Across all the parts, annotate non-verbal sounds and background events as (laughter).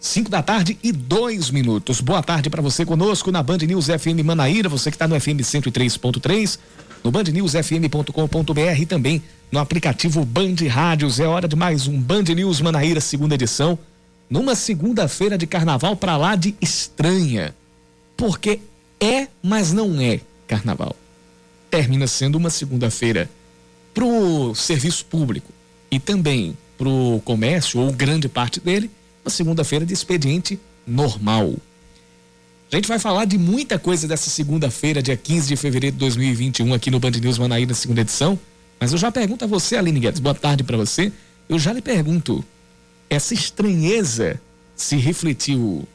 5 da tarde e dois minutos. Boa tarde para você conosco na Band News FM Manaíra, você que está no FM 103.3, no bandnewsfm.com.br e também no aplicativo Band Rádios. É hora de mais um Band News Manaíra, segunda edição, numa segunda-feira de carnaval para lá de estranha. Porque é, mas não é carnaval. Termina sendo uma segunda-feira pro serviço público e também pro comércio, ou grande parte dele, uma segunda-feira de expediente normal. A gente vai falar de muita coisa dessa segunda-feira, dia 15 de fevereiro de 2021, aqui no Band News Manaíra, segunda edição. Mas eu já pergunto a você, Aline Guedes, boa tarde para você. Eu já lhe pergunto, essa estranheza se refletiu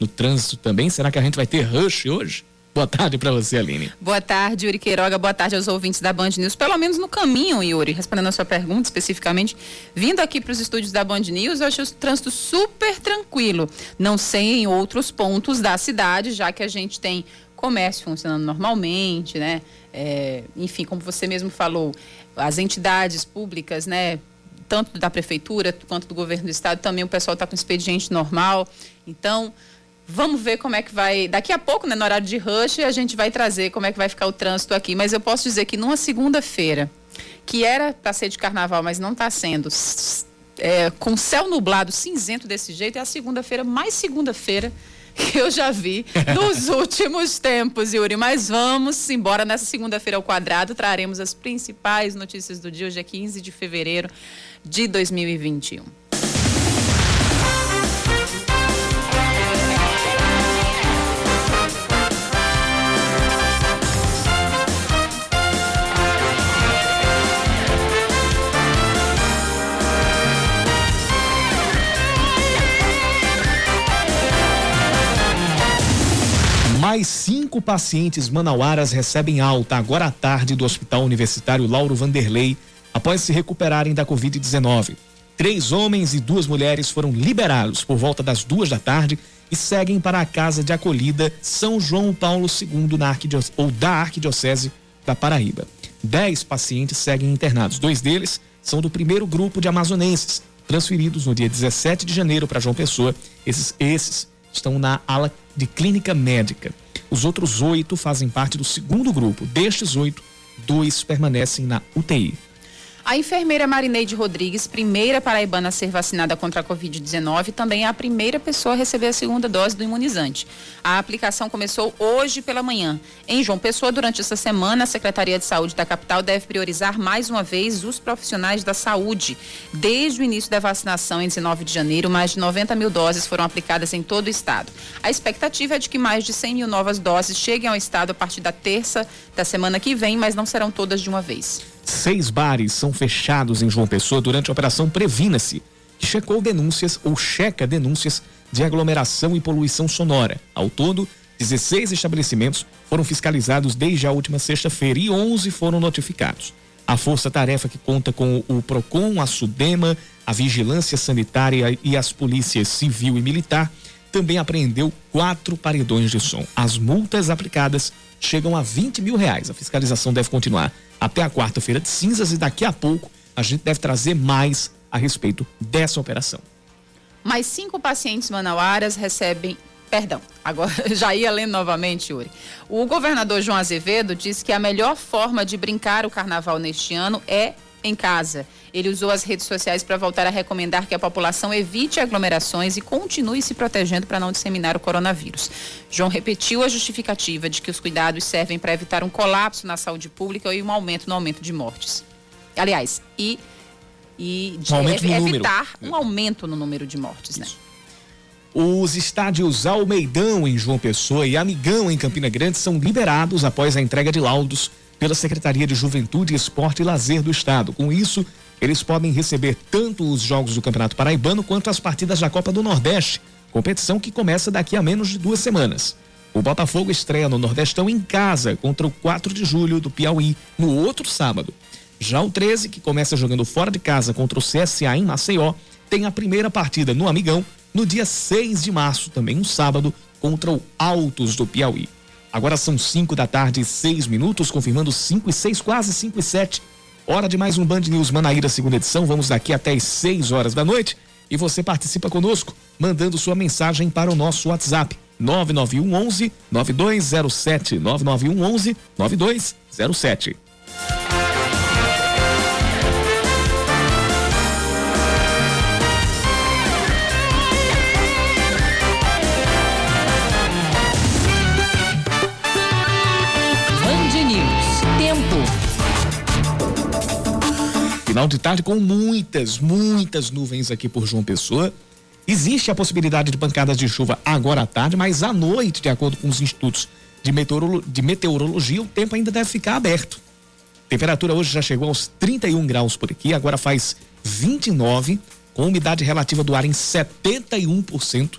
no trânsito também? Será que a gente vai ter rush hoje? Boa tarde para você, Aline. Boa tarde, Yuri Queiroga. Boa tarde aos ouvintes da Band News. Pelo menos no caminho, Yuri, respondendo a sua pergunta especificamente, vindo aqui para os estúdios da Band News, eu achei o trânsito super tranquilo. Não sei em outros pontos da cidade, já que a gente tem comércio funcionando normalmente, né? É, enfim, como você mesmo falou, as entidades públicas, né? Tanto da prefeitura quanto do governo do estado, também o pessoal está com expediente normal. Então, Vamos ver como é que vai. Daqui a pouco, né, no horário de rush, a gente vai trazer como é que vai ficar o trânsito aqui. Mas eu posso dizer que numa segunda-feira, que era para ser de carnaval, mas não está sendo, é, com céu nublado, cinzento desse jeito, é a segunda-feira mais segunda-feira que eu já vi (laughs) nos últimos tempos, Yuri. Mas vamos embora nessa segunda-feira ao quadrado, traremos as principais notícias do dia, hoje é 15 de fevereiro de 2021. Mais cinco pacientes manauaras recebem alta agora à tarde do Hospital Universitário Lauro Vanderlei após se recuperarem da Covid-19. Três homens e duas mulheres foram liberados por volta das duas da tarde e seguem para a casa de acolhida São João Paulo II na ou da Arquidiocese da Paraíba. Dez pacientes seguem internados. Dois deles são do primeiro grupo de amazonenses, transferidos no dia 17 de janeiro para João Pessoa. Esses, esses estão na ala de clínica médica. Os outros oito fazem parte do segundo grupo. Destes oito, dois permanecem na UTI. A enfermeira Marineide Rodrigues, primeira paraibana a ser vacinada contra a Covid-19, também é a primeira pessoa a receber a segunda dose do imunizante. A aplicação começou hoje pela manhã. Em João Pessoa, durante essa semana, a Secretaria de Saúde da capital deve priorizar mais uma vez os profissionais da saúde. Desde o início da vacinação, em 19 de janeiro, mais de 90 mil doses foram aplicadas em todo o estado. A expectativa é de que mais de 100 mil novas doses cheguem ao estado a partir da terça da semana que vem, mas não serão todas de uma vez. Seis bares são fechados em João Pessoa durante a Operação Previna-se, que checou denúncias ou checa denúncias de aglomeração e poluição sonora. Ao todo, 16 estabelecimentos foram fiscalizados desde a última sexta-feira e 11 foram notificados. A força-tarefa que conta com o PROCON, a SUDEMA, a Vigilância Sanitária e as polícias civil e militar também apreendeu quatro paredões de som. As multas aplicadas chegam a 20 mil reais. A fiscalização deve continuar até a quarta-feira de cinzas e daqui a pouco a gente deve trazer mais a respeito dessa operação. Mais cinco pacientes manauaras recebem Perdão, agora (laughs) já ia lendo novamente, Yuri. O governador João Azevedo disse que a melhor forma de brincar o carnaval neste ano é em casa. Ele usou as redes sociais para voltar a recomendar que a população evite aglomerações e continue se protegendo para não disseminar o coronavírus. João repetiu a justificativa de que os cuidados servem para evitar um colapso na saúde pública e um aumento no aumento de mortes. Aliás, e, e de um evitar número. um aumento no número de mortes? Isso. né? Os estádios Almeidão em João Pessoa e Amigão em Campina Grande são liberados após a entrega de laudos pela Secretaria de Juventude, Esporte e Lazer do Estado. Com isso, eles podem receber tanto os jogos do Campeonato Paraibano quanto as partidas da Copa do Nordeste, competição que começa daqui a menos de duas semanas. O Botafogo estreia no Nordestão em casa contra o 4 de julho do Piauí, no outro sábado. Já o 13, que começa jogando fora de casa contra o CSA em Maceió, tem a primeira partida no Amigão no dia 6 de março, também um sábado, contra o Altos do Piauí. Agora são 5 da tarde e 6 minutos, confirmando 5 e 6, quase 5 e 7. Hora de mais um Band News Manaíra, segunda edição. Vamos daqui até as 6 horas da noite. e você participa conosco, mandando sua mensagem para o nosso WhatsApp 991 11 9207 991 11 9207. Final de tarde com muitas, muitas nuvens aqui por João Pessoa. Existe a possibilidade de pancadas de chuva agora à tarde, mas à noite, de acordo com os institutos de, meteorolo de meteorologia, o tempo ainda deve ficar aberto. Temperatura hoje já chegou aos 31 graus por aqui, agora faz 29, com umidade relativa do ar em 71%,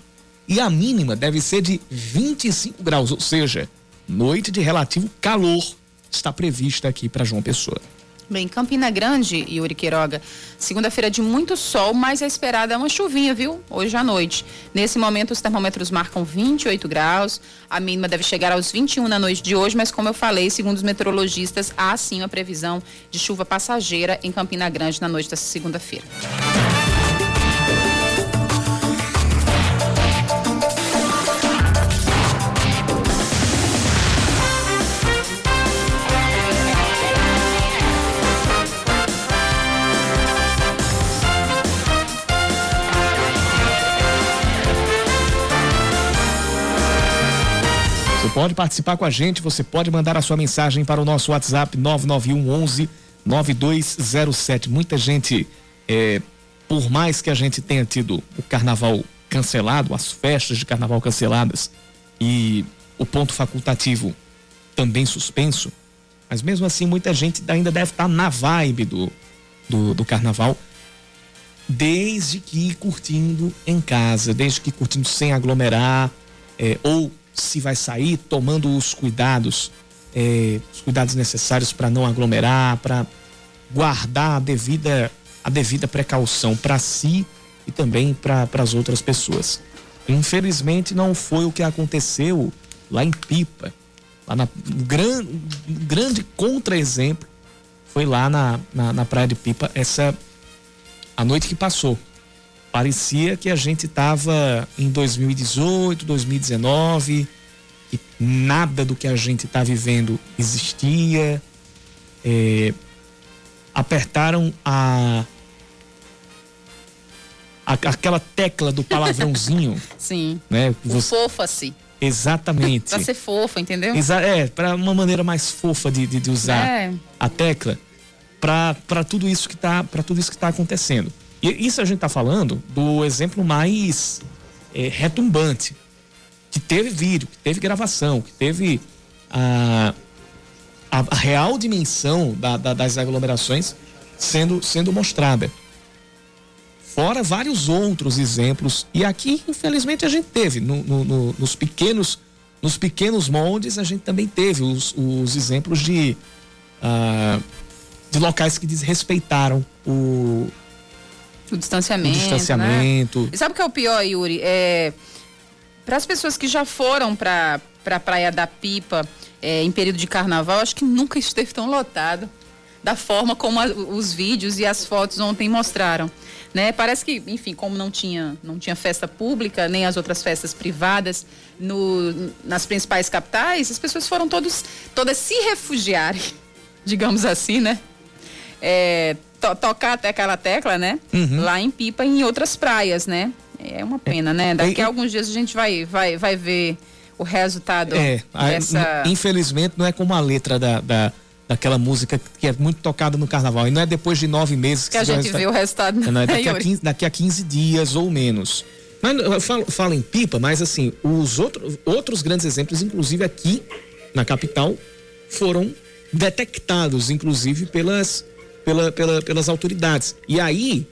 e a mínima deve ser de 25 graus, ou seja, noite de relativo calor está prevista aqui para João Pessoa. Bem, Campina Grande, Yuri Queiroga, segunda-feira de muito sol, mas a esperada é uma chuvinha, viu? Hoje à noite. Nesse momento, os termômetros marcam 28 graus, a mínima deve chegar aos 21 na noite de hoje, mas como eu falei, segundo os meteorologistas, há sim uma previsão de chuva passageira em Campina Grande na noite dessa segunda-feira. Pode participar com a gente, você pode mandar a sua mensagem para o nosso WhatsApp 991 11 9207. Muita gente, é, por mais que a gente tenha tido o carnaval cancelado, as festas de carnaval canceladas e o ponto facultativo também suspenso, mas mesmo assim muita gente ainda deve estar na vibe do, do, do carnaval, desde que curtindo em casa, desde que curtindo sem aglomerar, é, ou se vai sair tomando os cuidados, é, os cuidados necessários para não aglomerar, para guardar a devida, a devida precaução para si e também para as outras pessoas. Infelizmente não foi o que aconteceu lá em Pipa. Lá na, um, gran, um grande contra-exemplo foi lá na, na, na Praia de Pipa essa a noite que passou parecia que a gente estava em 2018, 2019, e nada do que a gente está vivendo existia. É, apertaram a, a, aquela tecla do palavrãozinho. (laughs) Sim. Né? Você, fofa-se. Exatamente. pra ser fofa, entendeu? Exa é, para uma maneira mais fofa de, de, de usar é. a tecla para tudo isso que está para tudo isso que está acontecendo. E isso a gente está falando do exemplo mais é, retumbante, que teve vídeo, que teve gravação, que teve a, a, real dimensão da, da, das aglomerações sendo, sendo mostrada. Fora vários outros exemplos. E aqui, infelizmente, a gente teve. No, no, no, nos, pequenos, nos pequenos moldes, a gente também teve os, os exemplos de, uh, de locais que desrespeitaram o, o distanciamento. O distanciamento. Né? E sabe o que é o pior, Yuri? É, para as pessoas que já foram para a Praia da Pipa é, em período de carnaval, acho que nunca esteve tão lotado da forma como a, os vídeos e as fotos ontem mostraram. Né? Parece que, enfim, como não tinha, não tinha festa pública, nem as outras festas privadas no, nas principais capitais, as pessoas foram todos, todas se refugiarem, (laughs) digamos assim, né? É, to, tocar até aquela tecla, né? Uhum. Lá em Pipa e em outras praias, né? É uma pena, né? Daqui a alguns dias a gente vai, vai, vai ver o resultado é, dessa... Infelizmente não é como a letra da, da, daquela música que é muito tocada no carnaval. E não é depois de nove meses que, que a gente vê o resultado. Não, é (laughs) daqui, a 15, daqui a 15 dias ou menos. Mas eu falo, falo em pipa, mas assim, os outros, outros grandes exemplos, inclusive aqui na capital, foram detectados, inclusive, pelas pela, pela, pelas autoridades. E aí,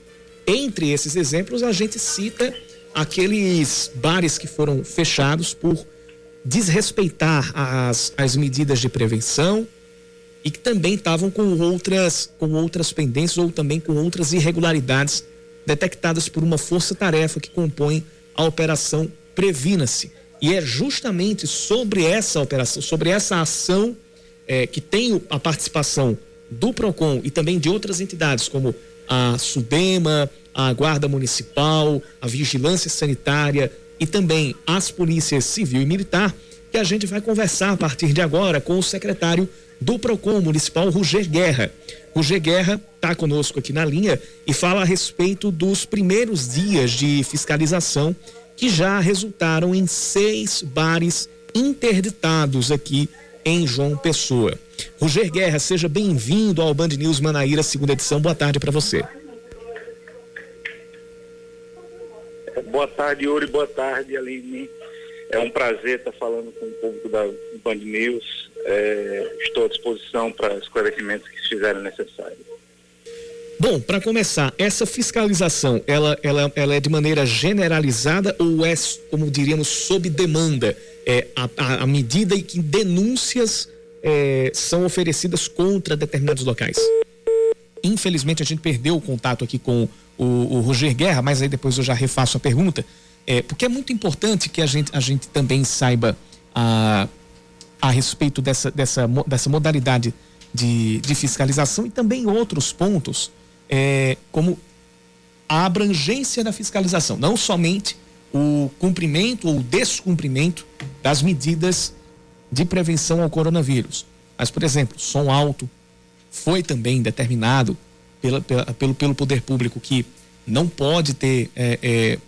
entre esses exemplos, a gente cita aqueles bares que foram fechados por desrespeitar as, as medidas de prevenção e que também estavam com outras, com outras pendências ou também com outras irregularidades detectadas por uma força-tarefa que compõe a operação Previna-se. E é justamente sobre essa operação, sobre essa ação é, que tem a participação do PROCON e também de outras entidades, como a SUDEMA, a Guarda Municipal, a Vigilância Sanitária e também as polícias civil e militar, que a gente vai conversar a partir de agora com o secretário do PROCON Municipal, Roger Guerra. Roger Guerra está conosco aqui na linha e fala a respeito dos primeiros dias de fiscalização que já resultaram em seis bares interditados aqui em João Pessoa. Roger Guerra, seja bem-vindo ao Band News Manaíra, segunda edição. Boa tarde para você. Boa tarde, Yuri. Boa tarde, Aline. É um prazer estar falando com o público da Band News. É, estou à disposição para esclarecimentos que se fizerem necessários. Bom, para começar, essa fiscalização, ela, ela, ela é de maneira generalizada ou é, como diríamos, sob demanda? É, a, a, a medida em que denúncias é, são oferecidas contra determinados locais? Infelizmente, a gente perdeu o contato aqui com o, o Roger Guerra, mas aí depois eu já refaço a pergunta. É, porque é muito importante que a gente, a gente também saiba a, a respeito dessa, dessa, dessa modalidade de, de fiscalização e também outros pontos é, como a abrangência da fiscalização, não somente o cumprimento ou descumprimento das medidas de prevenção ao coronavírus. Mas, por exemplo, som alto foi também determinado pela, pela, pelo, pelo poder público que não pode ter é, é,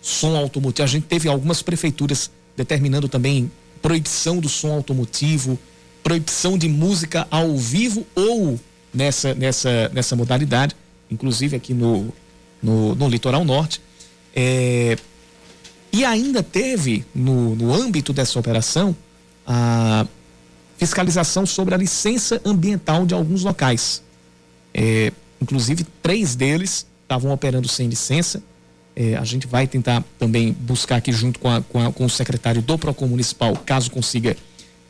som automotivo. A gente teve algumas prefeituras determinando também proibição do som automotivo, proibição de música ao vivo ou nessa, nessa, nessa modalidade, inclusive aqui no, no, no litoral norte. É, e ainda teve, no, no âmbito dessa operação, a fiscalização sobre a licença ambiental de alguns locais. É, inclusive, três deles estavam operando sem licença. É, a gente vai tentar também buscar aqui junto com, a, com, a, com o secretário do PROCON Municipal, caso consiga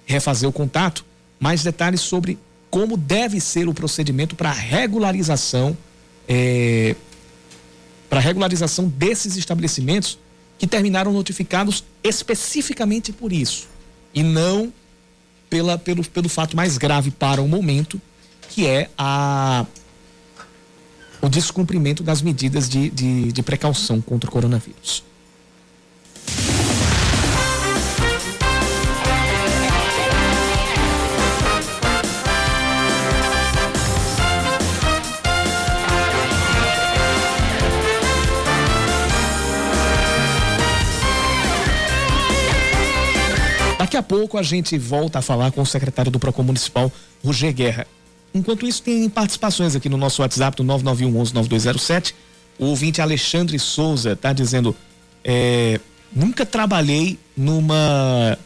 refazer o contato, mais detalhes sobre como deve ser o procedimento para regularização é, para regularização desses estabelecimentos que terminaram notificados especificamente por isso e não pela, pelo, pelo fato mais grave para o momento, que é a, o descumprimento das medidas de, de, de precaução contra o coronavírus. Daqui a pouco a gente volta a falar com o secretário do Procon Municipal, Roger Guerra. Enquanto isso, tem participações aqui no nosso WhatsApp do 991 11 9207. O ouvinte Alexandre Souza está dizendo: é, nunca trabalhei numa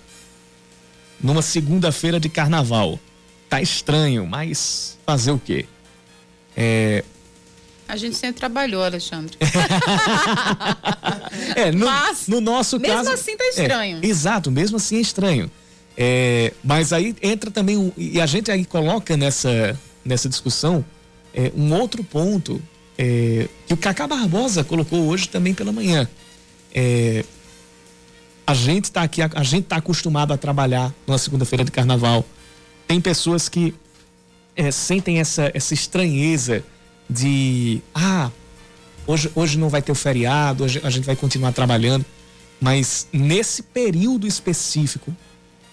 numa segunda-feira de carnaval. Tá estranho, mas fazer o quê? É, a gente sempre trabalhou, Alexandre. (laughs) é, no, mas, no nosso mesmo caso. Mesmo assim tá estranho. É, exato, mesmo assim é estranho. É, mas aí entra também, um, e a gente aí coloca nessa, nessa discussão é, um outro ponto é, que o Cacá Barbosa colocou hoje também pela manhã. É, a gente está aqui, a, a gente está acostumado a trabalhar numa segunda-feira de carnaval. Tem pessoas que é, sentem essa, essa estranheza de ah, hoje, hoje não vai ter o feriado, hoje a gente vai continuar trabalhando. Mas nesse período específico,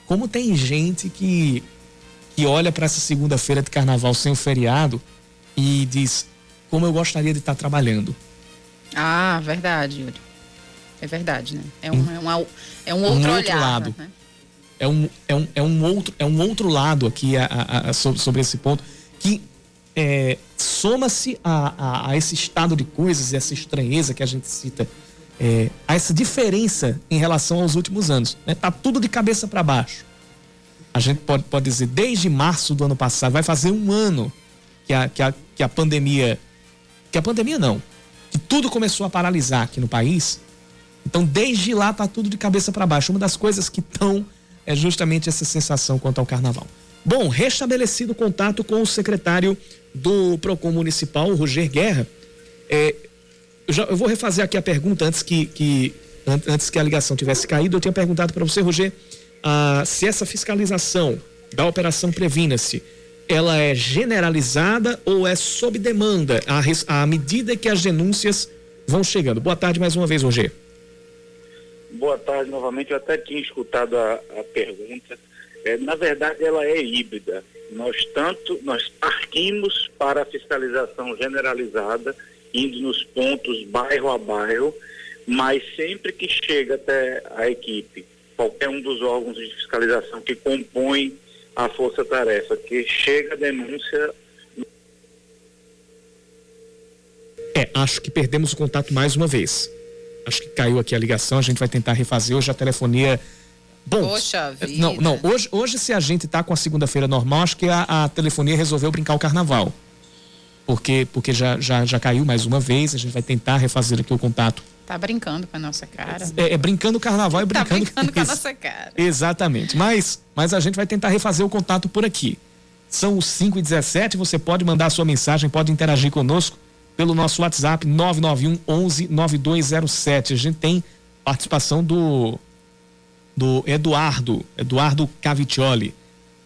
como tem gente que, que olha para essa segunda-feira de carnaval sem o feriado e diz como eu gostaria de estar trabalhando. Ah, verdade, Yuri. É verdade, né? É um, é um, é um outro, um outro olhar, lado. Né? É, um, é, um, é, um outro, é um outro lado aqui a, a, a, sobre, sobre esse ponto que é, soma-se a, a, a, esse estado de coisas, essa estranheza que a gente cita, é, a essa diferença em relação aos últimos anos. Né? Tá tudo de cabeça para baixo. A gente pode, pode dizer, desde março do ano passado, vai fazer um ano que a, que a, que a pandemia. Que a pandemia não. Que tudo começou a paralisar aqui no país. Então, desde lá, tá tudo de cabeça para baixo. Uma das coisas que estão é justamente essa sensação quanto ao carnaval. Bom, restabelecido o contato com o secretário do PROCON Municipal, Roger Guerra. É, eu, já, eu vou refazer aqui a pergunta antes que, que, antes que a ligação tivesse caído. Eu tinha perguntado para você, Roger, ah, se essa fiscalização da Operação Previna-se ela é generalizada ou é sob demanda à, à medida que as denúncias vão chegando? Boa tarde mais uma vez, Roger. Boa tarde novamente. Eu até tinha escutado a, a pergunta. É, na verdade, ela é híbrida. Nós tanto nós partimos para a fiscalização generalizada, indo nos pontos bairro a bairro, mas sempre que chega até a equipe, qualquer um dos órgãos de fiscalização que compõem a força-tarefa, que chega a denúncia. É, acho que perdemos o contato mais uma vez. Acho que caiu aqui a ligação, a gente vai tentar refazer hoje a telefonia. Bom, Poxa vida. não, não, hoje, hoje se a gente está com a segunda-feira normal, acho que a, a telefonia resolveu brincar o carnaval porque, porque já, já, já caiu mais uma vez, a gente vai tentar refazer aqui o contato. Tá brincando com a nossa cara. É, é brincando o carnaval e tá brincando, tá brincando com, com a nossa cara. Exatamente. Mas, mas a gente vai tentar refazer o contato por aqui. São os 5 e 17 você pode mandar sua mensagem, pode interagir conosco pelo nosso WhatsApp 991 11 9207. A gente tem participação do do Eduardo, Eduardo Cavitioli,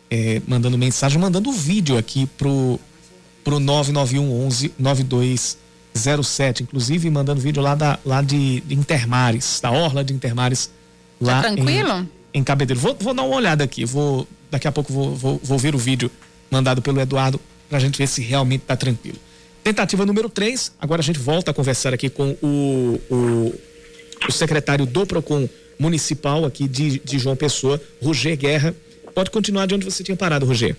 é, mandando mensagem, mandando vídeo aqui pro pro 991 11 9207, inclusive mandando vídeo lá da lá de, de Intermares, da orla de Intermares tá lá tá tranquilo? Em, em Cabedelo. Vou, vou dar uma olhada aqui, vou daqui a pouco vou, vou, vou ver o vídeo mandado pelo Eduardo pra gente ver se realmente tá tranquilo. Tentativa número 3, agora a gente volta a conversar aqui com o, o, o secretário do PROCON municipal aqui de, de João Pessoa, Roger Guerra. Pode continuar de onde você tinha parado, Roger.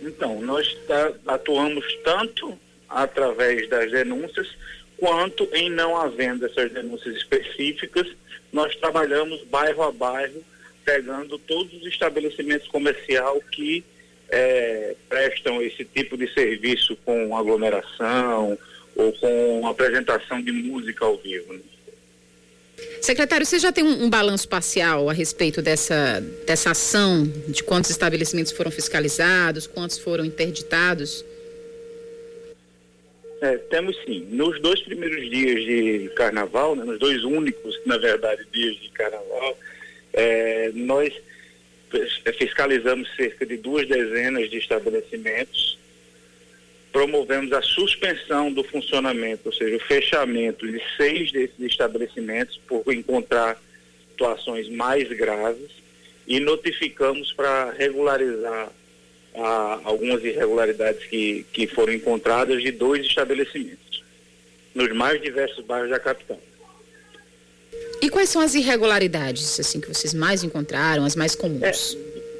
Então, nós tá, atuamos tanto através das denúncias, quanto em não havendo essas denúncias específicas, nós trabalhamos bairro a bairro, pegando todos os estabelecimentos comerciais que é, prestam esse tipo de serviço com aglomeração ou com apresentação de música ao vivo. Né? Secretário, você já tem um, um, balanço parcial a respeito dessa, dessa ação, de quantos estabelecimentos foram fiscalizados, quantos foram interditados? É, temos sim. Nos dois primeiros dias de carnaval, né, nos dois únicos, na verdade, dias de carnaval, é, nós fiscalizamos cerca de duas dezenas de estabelecimentos promovemos a suspensão do funcionamento, ou seja, o fechamento de seis desses estabelecimentos por encontrar situações mais graves e notificamos para regularizar ah, algumas irregularidades que, que foram encontradas de dois estabelecimentos, nos mais diversos bairros da capital. E quais são as irregularidades assim que vocês mais encontraram, as mais comuns?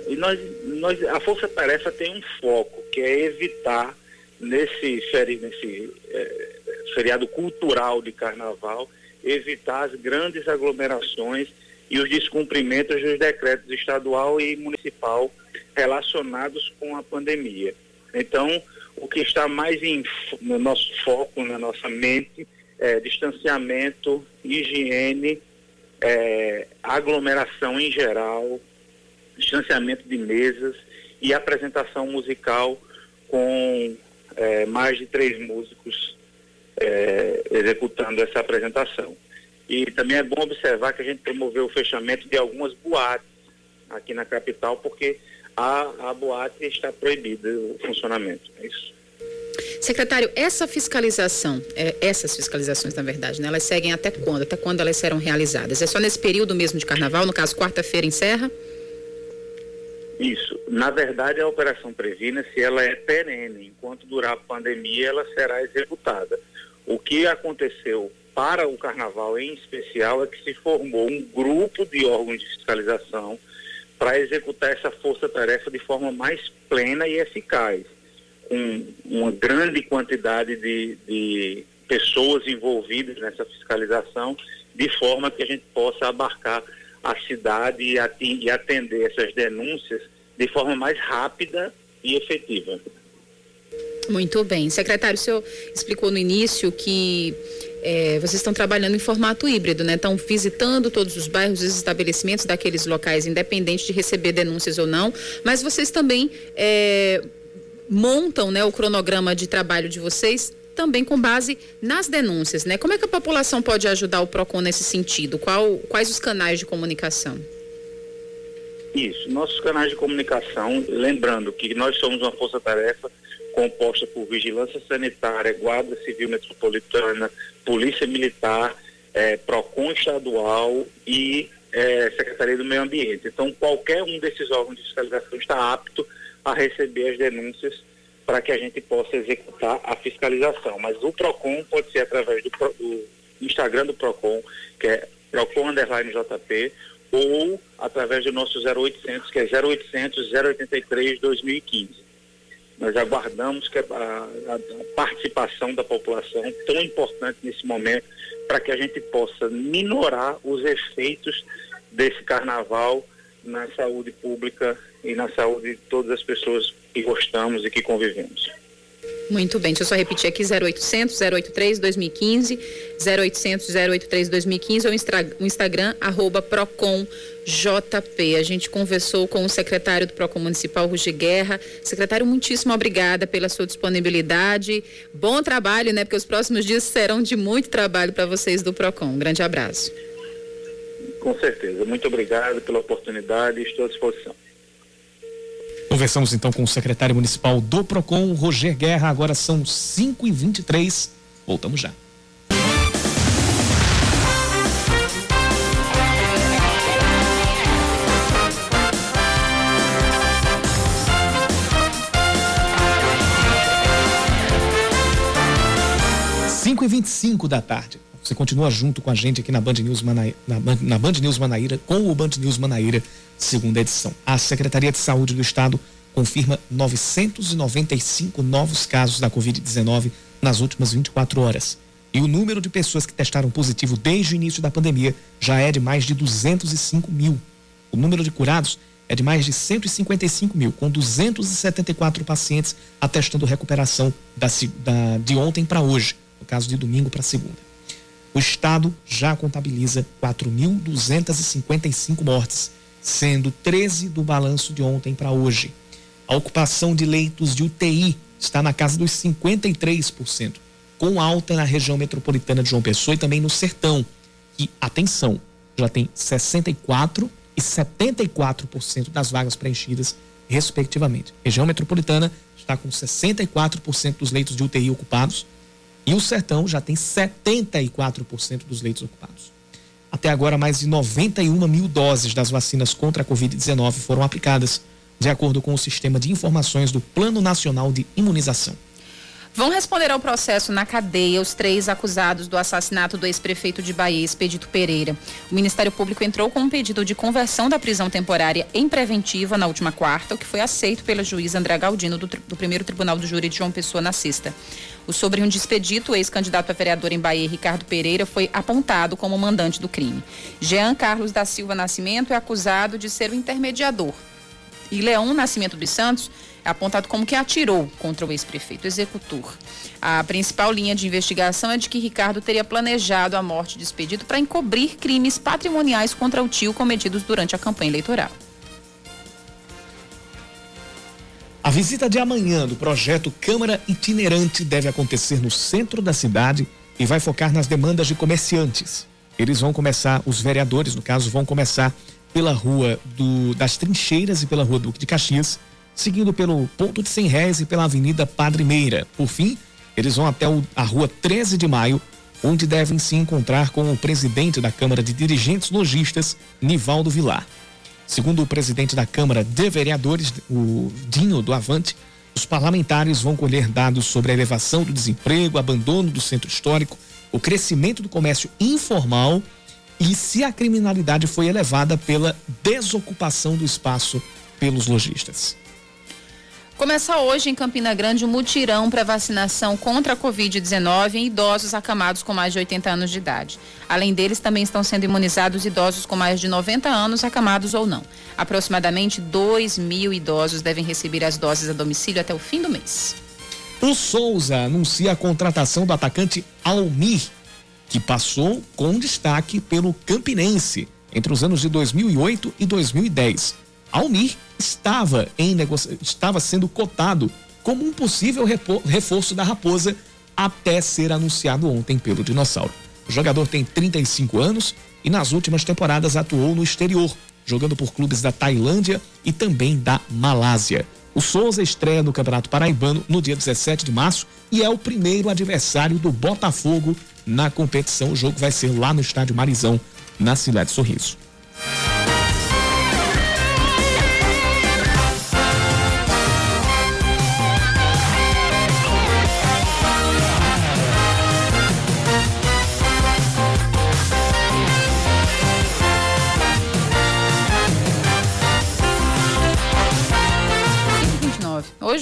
É, e nós, nós, a Força Tarefa tem um foco, que é evitar nesse, nesse é, feriado cultural de carnaval, evitar as grandes aglomerações e os descumprimentos dos decretos estadual e municipal relacionados com a pandemia. Então, o que está mais em, no nosso foco, na nossa mente, é distanciamento, higiene, é, aglomeração em geral, distanciamento de mesas e apresentação musical com é, mais de três músicos é, executando essa apresentação. E também é bom observar que a gente promoveu o fechamento de algumas boates aqui na capital, porque a, a boate está proibida o funcionamento. É isso. Secretário, essa fiscalização, é, essas fiscalizações, na verdade, né, elas seguem até quando? Até quando elas serão realizadas? É só nesse período mesmo de carnaval, no caso, quarta-feira encerra? Isso. Na verdade, a Operação Previna, se ela é perene, enquanto durar a pandemia, ela será executada. O que aconteceu para o Carnaval em especial é que se formou um grupo de órgãos de fiscalização para executar essa força-tarefa de forma mais plena e eficaz, com uma grande quantidade de, de pessoas envolvidas nessa fiscalização, de forma que a gente possa abarcar a cidade e atender essas denúncias de forma mais rápida e efetiva. Muito bem. Secretário, o senhor explicou no início que é, vocês estão trabalhando em formato híbrido, né? Estão visitando todos os bairros e estabelecimentos daqueles locais, independente de receber denúncias ou não, mas vocês também é, montam né, o cronograma de trabalho de vocês também com base nas denúncias, né? Como é que a população pode ajudar o PROCON nesse sentido? Qual, quais os canais de comunicação? Isso, nossos canais de comunicação, lembrando que nós somos uma força-tarefa composta por Vigilância Sanitária, Guarda Civil Metropolitana, Polícia Militar, é, PROCON Estadual e é, Secretaria do Meio Ambiente. Então, qualquer um desses órgãos de fiscalização está apto a receber as denúncias para que a gente possa executar a fiscalização. Mas o PROCON pode ser através do, do Instagram do PROCON, que é PROCON Underline JP, ou através do nosso 0800, que é 0800 083 2015. Nós aguardamos que a, a, a participação da população, tão importante nesse momento, para que a gente possa minorar os efeitos desse carnaval na saúde pública e na saúde de todas as pessoas que gostamos e que convivemos. Muito bem, deixa eu só repetir aqui 0800 083 2015, 0800 083 2015 ou o Instagram arroba Procon JP. A gente conversou com o secretário do Procon Municipal, Rugi Guerra. Secretário, muitíssimo obrigada pela sua disponibilidade. Bom trabalho, né? Porque os próximos dias serão de muito trabalho para vocês do Procon. Um grande abraço. Com certeza. Muito obrigado pela oportunidade e estou à disposição. Conversamos então com o secretário municipal do PROCON, Roger Guerra. Agora são 5 e 23 Voltamos já. Cinco e vinte da tarde. Você continua junto com a gente aqui na Band News Manaíra, na, na Band News Manaíra, com o Band News Manaíra, segunda edição. A Secretaria de Saúde do Estado confirma 995 novos casos da Covid-19 nas últimas 24 horas. E o número de pessoas que testaram positivo desde o início da pandemia já é de mais de 205 mil. O número de curados é de mais de 155 mil, com 274 pacientes atestando recuperação da, da de ontem para hoje, no caso de domingo para segunda. O estado já contabiliza 4.255 mortes, sendo 13 do balanço de ontem para hoje. A ocupação de leitos de UTI está na casa dos 53%, com alta na região metropolitana de João Pessoa e também no Sertão, que, atenção, já tem 64% e 74% das vagas preenchidas, respectivamente. Região metropolitana está com 64% dos leitos de UTI ocupados e o Sertão já tem 74% dos leitos ocupados. Até agora, mais de 91 mil doses das vacinas contra a Covid-19 foram aplicadas, de acordo com o sistema de informações do Plano Nacional de Imunização. Vão responder ao processo na cadeia os três acusados do assassinato do ex-prefeito de Bahia, Expedito Pereira. O Ministério Público entrou com um pedido de conversão da prisão temporária em preventiva na última quarta, o que foi aceito pela juíza André Galdino do, do primeiro Tribunal do Júri de João Pessoa na sexta. O sobrinho de Expedito, ex-candidato a vereador em Bahia, Ricardo Pereira, foi apontado como mandante do crime. Jean Carlos da Silva Nascimento é acusado de ser o intermediador. E Leão Nascimento dos Santos apontado como que atirou contra o ex-prefeito, executor. A principal linha de investigação é de que Ricardo teria planejado a morte de Expedito para encobrir crimes patrimoniais contra o tio cometidos durante a campanha eleitoral. A visita de amanhã do projeto Câmara Itinerante deve acontecer no centro da cidade e vai focar nas demandas de comerciantes. Eles vão começar, os vereadores, no caso, vão começar pela rua do, das Trincheiras e pela rua Duque de Caxias, seguindo pelo Ponto de 100 Réis e pela Avenida Padre Meira. Por fim, eles vão até o, a Rua 13 de Maio, onde devem se encontrar com o presidente da Câmara de Dirigentes Logistas, Nivaldo Vilar. Segundo o presidente da Câmara de Vereadores, o Dinho do Avante, os parlamentares vão colher dados sobre a elevação do desemprego, abandono do centro histórico, o crescimento do comércio informal e se a criminalidade foi elevada pela desocupação do espaço pelos lojistas. Começa hoje em Campina Grande um mutirão para vacinação contra a Covid-19 em idosos acamados com mais de 80 anos de idade. Além deles, também estão sendo imunizados idosos com mais de 90 anos, acamados ou não. Aproximadamente 2 mil idosos devem receber as doses a domicílio até o fim do mês. O Souza anuncia a contratação do atacante Almir, que passou com destaque pelo Campinense entre os anos de 2008 e 2010. Almir estava em estava sendo cotado como um possível reforço da Raposa até ser anunciado ontem pelo Dinossauro. O jogador tem 35 anos e nas últimas temporadas atuou no exterior, jogando por clubes da Tailândia e também da Malásia. O Souza estreia no Campeonato Paraibano no dia 17 de março e é o primeiro adversário do Botafogo na competição. O jogo vai ser lá no estádio Marizão, na cidade de Sorriso.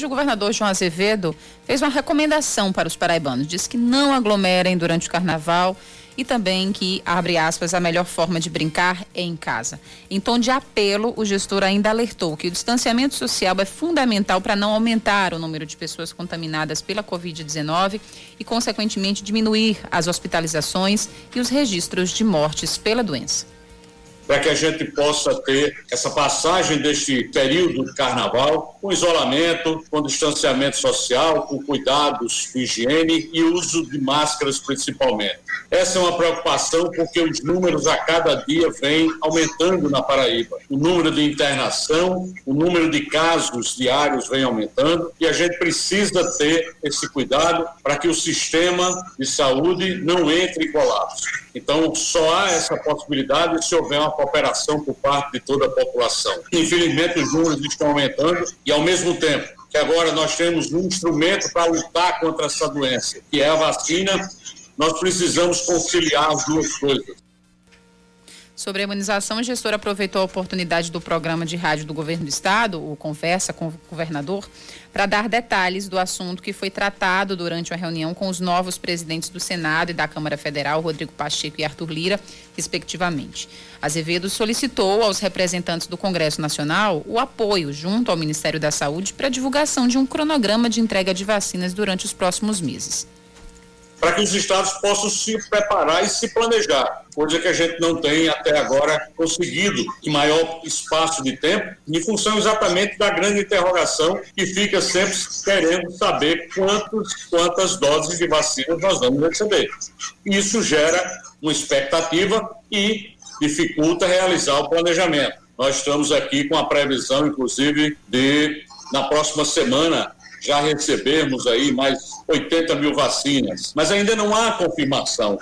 Hoje o governador João Azevedo fez uma recomendação para os paraibanos. Diz que não aglomerem durante o carnaval e também que, abre aspas, a melhor forma de brincar é em casa. Em tom de apelo, o gestor ainda alertou que o distanciamento social é fundamental para não aumentar o número de pessoas contaminadas pela Covid-19 e, consequentemente, diminuir as hospitalizações e os registros de mortes pela doença para que a gente possa ter essa passagem deste período de carnaval com isolamento, com distanciamento social, com cuidados higiene e uso de máscaras principalmente. Essa é uma preocupação porque os números a cada dia vêm aumentando na Paraíba. O número de internação, o número de casos diários vem aumentando e a gente precisa ter esse cuidado para que o sistema de saúde não entre em colapso. Então, só há essa possibilidade se houver uma cooperação por parte de toda a população. Infelizmente, os números estão aumentando e, ao mesmo tempo, que agora nós temos um instrumento para lutar contra essa doença, que é a vacina, nós precisamos conciliar as duas coisas. Sobre a imunização, o gestor aproveitou a oportunidade do programa de rádio do governo do estado, o Conversa com o governador, para dar detalhes do assunto que foi tratado durante uma reunião com os novos presidentes do Senado e da Câmara Federal, Rodrigo Pacheco e Arthur Lira, respectivamente. Azevedo solicitou aos representantes do Congresso Nacional o apoio junto ao Ministério da Saúde para a divulgação de um cronograma de entrega de vacinas durante os próximos meses para que os estados possam se preparar e se planejar, coisa que a gente não tem até agora conseguido em maior espaço de tempo, em função exatamente da grande interrogação que fica sempre querendo saber quantos, quantas doses de vacina nós vamos receber. Isso gera uma expectativa e dificulta realizar o planejamento. Nós estamos aqui com a previsão, inclusive, de, na próxima semana, já recebemos aí mais 80 mil vacinas, mas ainda não há confirmação.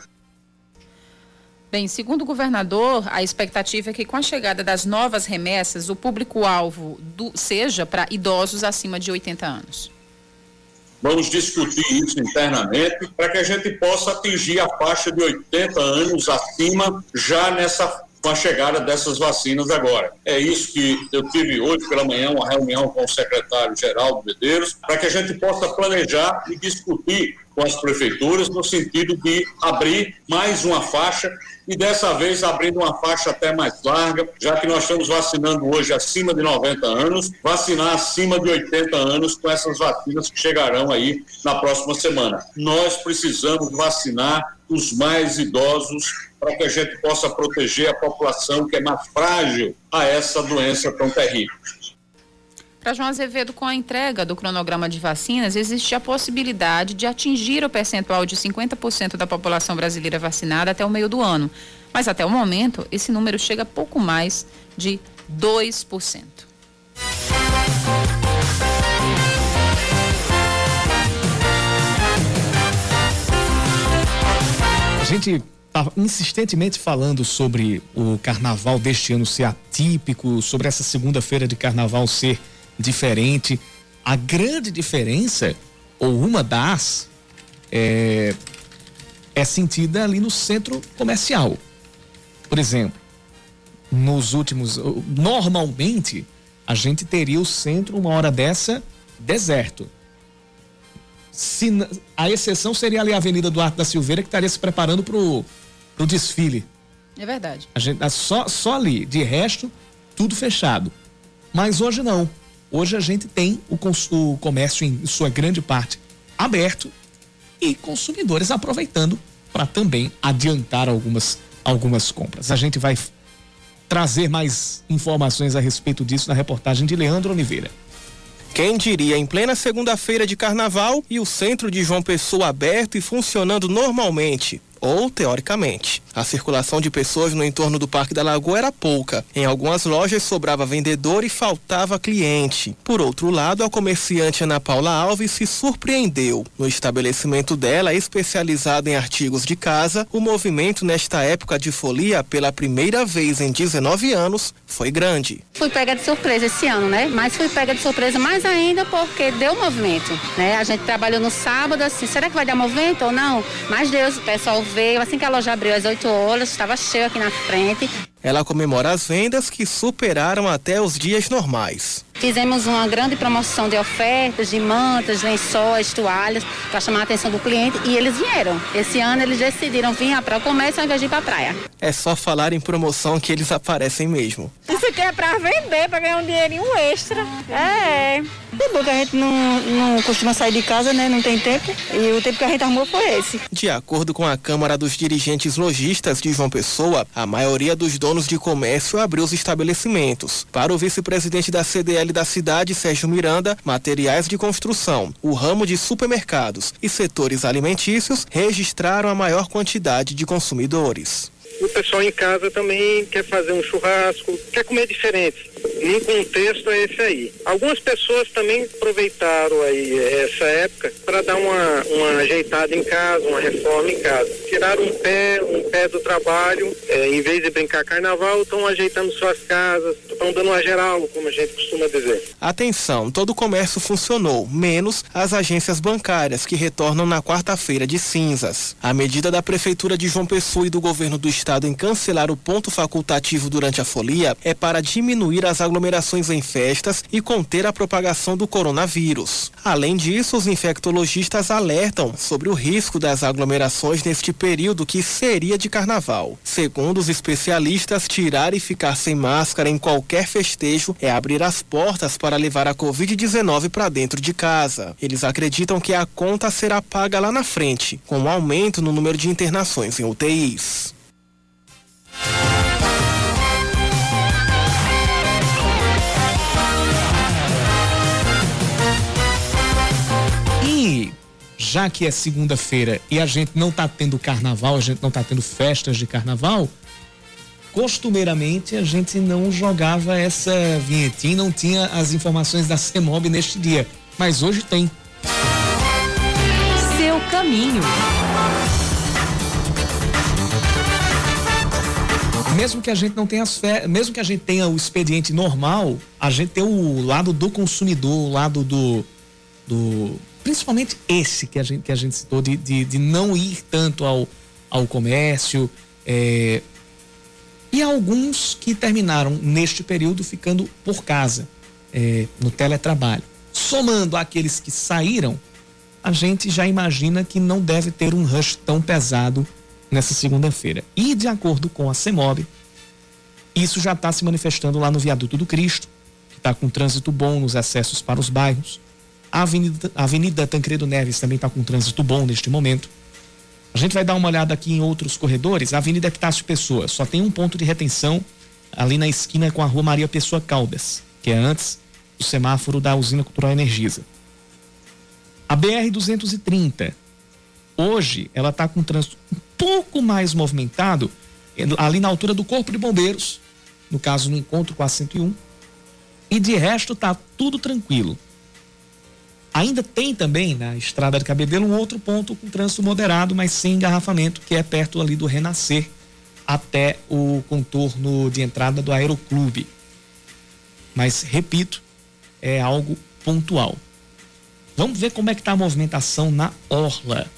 Bem, segundo o governador, a expectativa é que com a chegada das novas remessas, o público-alvo seja para idosos acima de 80 anos. Vamos discutir isso internamente para que a gente possa atingir a faixa de 80 anos acima já nessa com a chegada dessas vacinas agora. É isso que eu tive hoje pela manhã uma reunião com o secretário Geraldo Medeiros, para que a gente possa planejar e discutir com as prefeituras no sentido de abrir mais uma faixa e dessa vez abrindo uma faixa até mais larga, já que nós estamos vacinando hoje acima de 90 anos, vacinar acima de 80 anos com essas vacinas que chegarão aí na próxima semana. Nós precisamos vacinar os mais idosos para que a gente possa proteger a população que é mais frágil a essa doença tão terrível. Para João Azevedo, com a entrega do cronograma de vacinas, existe a possibilidade de atingir o percentual de 50% da população brasileira vacinada até o meio do ano. Mas até o momento, esse número chega a pouco mais de 2%. A gente está insistentemente falando sobre o carnaval deste ano ser atípico, sobre essa segunda-feira de carnaval ser diferente. A grande diferença, ou uma das, é, é sentida ali no centro comercial. Por exemplo, nos últimos. Normalmente, a gente teria o centro, uma hora dessa, deserto. Se, a exceção seria ali a Avenida Duarte da Silveira, que estaria se preparando para o desfile. É verdade. A gente, só, só ali, de resto, tudo fechado. Mas hoje não. Hoje a gente tem o, o comércio em sua grande parte aberto e consumidores aproveitando para também adiantar algumas, algumas compras. A gente vai trazer mais informações a respeito disso na reportagem de Leandro Oliveira. Quem diria em plena segunda-feira de carnaval e o centro de João Pessoa aberto e funcionando normalmente. Ou teoricamente. A circulação de pessoas no entorno do Parque da Lagoa era pouca. Em algumas lojas sobrava vendedor e faltava cliente. Por outro lado, a comerciante Ana Paula Alves se surpreendeu. No estabelecimento dela, especializado em artigos de casa, o movimento nesta época de folia, pela primeira vez em 19 anos, foi grande. Fui pega de surpresa esse ano, né? Mas fui pega de surpresa mais ainda porque deu movimento, né? A gente trabalhou no sábado, assim, será que vai dar movimento ou não? Mas Deus, o pessoal veio, assim que a loja abriu às 8 horas, estava cheio aqui na frente. Ela comemora as vendas que superaram até os dias normais. Fizemos uma grande promoção de ofertas, de mantas, lençóis, toalhas, para chamar a atenção do cliente e eles vieram. Esse ano eles decidiram vir para o comércio ao invés de ir para a praia. É só falar em promoção que eles aparecem mesmo. Isso aqui é para vender, para ganhar um dinheirinho extra. É. É bom que a gente não, não costuma sair de casa, né? Não tem tempo. E o tempo que a gente arrumou foi esse. De acordo com a Câmara dos Dirigentes Lojistas de João Pessoa, a maioria dos donos de comércio abriu os estabelecimentos. Para o vice-presidente da CDL da cidade, Sérgio Miranda, materiais de construção, o ramo de supermercados e setores alimentícios registraram a maior quantidade de consumidores. O pessoal em casa também quer fazer um churrasco, quer comer diferente num contexto é esse aí. Algumas pessoas também aproveitaram aí essa época para dar uma, uma ajeitada em casa, uma reforma em casa. Tiraram um pé, um pé do trabalho, é, em vez de brincar carnaval, estão ajeitando suas casas, estão dando uma geral, como a gente costuma dizer. Atenção, todo o comércio funcionou, menos as agências bancárias que retornam na quarta-feira de cinzas. A medida da Prefeitura de João Pessoa e do Governo do Estado em cancelar o ponto facultativo durante a folia é para diminuir as aglomerações em festas e conter a propagação do coronavírus. Além disso, os infectologistas alertam sobre o risco das aglomerações neste período que seria de carnaval. Segundo os especialistas, tirar e ficar sem máscara em qualquer festejo é abrir as portas para levar a Covid-19 para dentro de casa. Eles acreditam que a conta será paga lá na frente, com o um aumento no número de internações em UTIs. Já que é segunda-feira e a gente não está tendo carnaval, a gente não está tendo festas de carnaval, costumeiramente a gente não jogava essa vinhetinha, não tinha as informações da CEMOB neste dia, mas hoje tem. Seu caminho. Mesmo que a gente não tenha as fe... mesmo que a gente tenha o expediente normal, a gente tem o lado do consumidor, o lado do, do principalmente esse que a gente, que a gente citou, de, de, de não ir tanto ao, ao comércio, é, e alguns que terminaram neste período ficando por casa, é, no teletrabalho. Somando aqueles que saíram, a gente já imagina que não deve ter um rush tão pesado nessa segunda-feira. E de acordo com a CEMOB, isso já está se manifestando lá no Viaduto do Cristo, que está com trânsito bom nos acessos para os bairros. A Avenida, Avenida Tancredo Neves também está com trânsito bom neste momento. A gente vai dar uma olhada aqui em outros corredores. A Avenida Epitácio Pessoa só tem um ponto de retenção ali na esquina com a Rua Maria Pessoa Caldas, que é antes do semáforo da usina cultural Energisa. A BR 230 hoje ela está com trânsito pouco mais movimentado ali na altura do Corpo de Bombeiros, no caso no encontro com a 101. E de resto tá tudo tranquilo. Ainda tem também na estrada de Cabedelo um outro ponto com trânsito moderado, mas sem engarrafamento, que é perto ali do Renascer até o contorno de entrada do Aeroclube. Mas, repito, é algo pontual. Vamos ver como é que está a movimentação na Orla.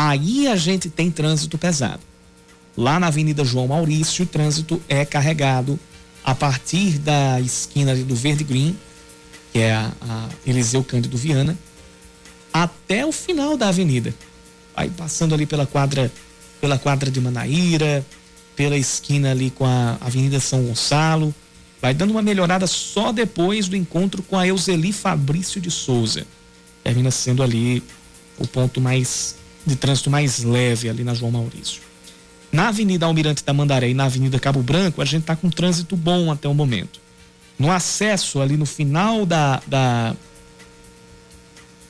Aí a gente tem trânsito pesado. Lá na Avenida João Maurício, o trânsito é carregado a partir da esquina do Verde Green que é a, a Eliseu Cândido Viana, até o final da avenida. Aí passando ali pela quadra, pela quadra de Manaíra, pela esquina ali com a Avenida São Gonçalo, vai dando uma melhorada só depois do encontro com a Euseli Fabrício de Souza. Termina sendo ali o ponto mais de trânsito mais leve ali na João Maurício. Na Avenida Almirante da Mandaré e na Avenida Cabo Branco, a gente está com trânsito bom até o momento no acesso ali no final da, da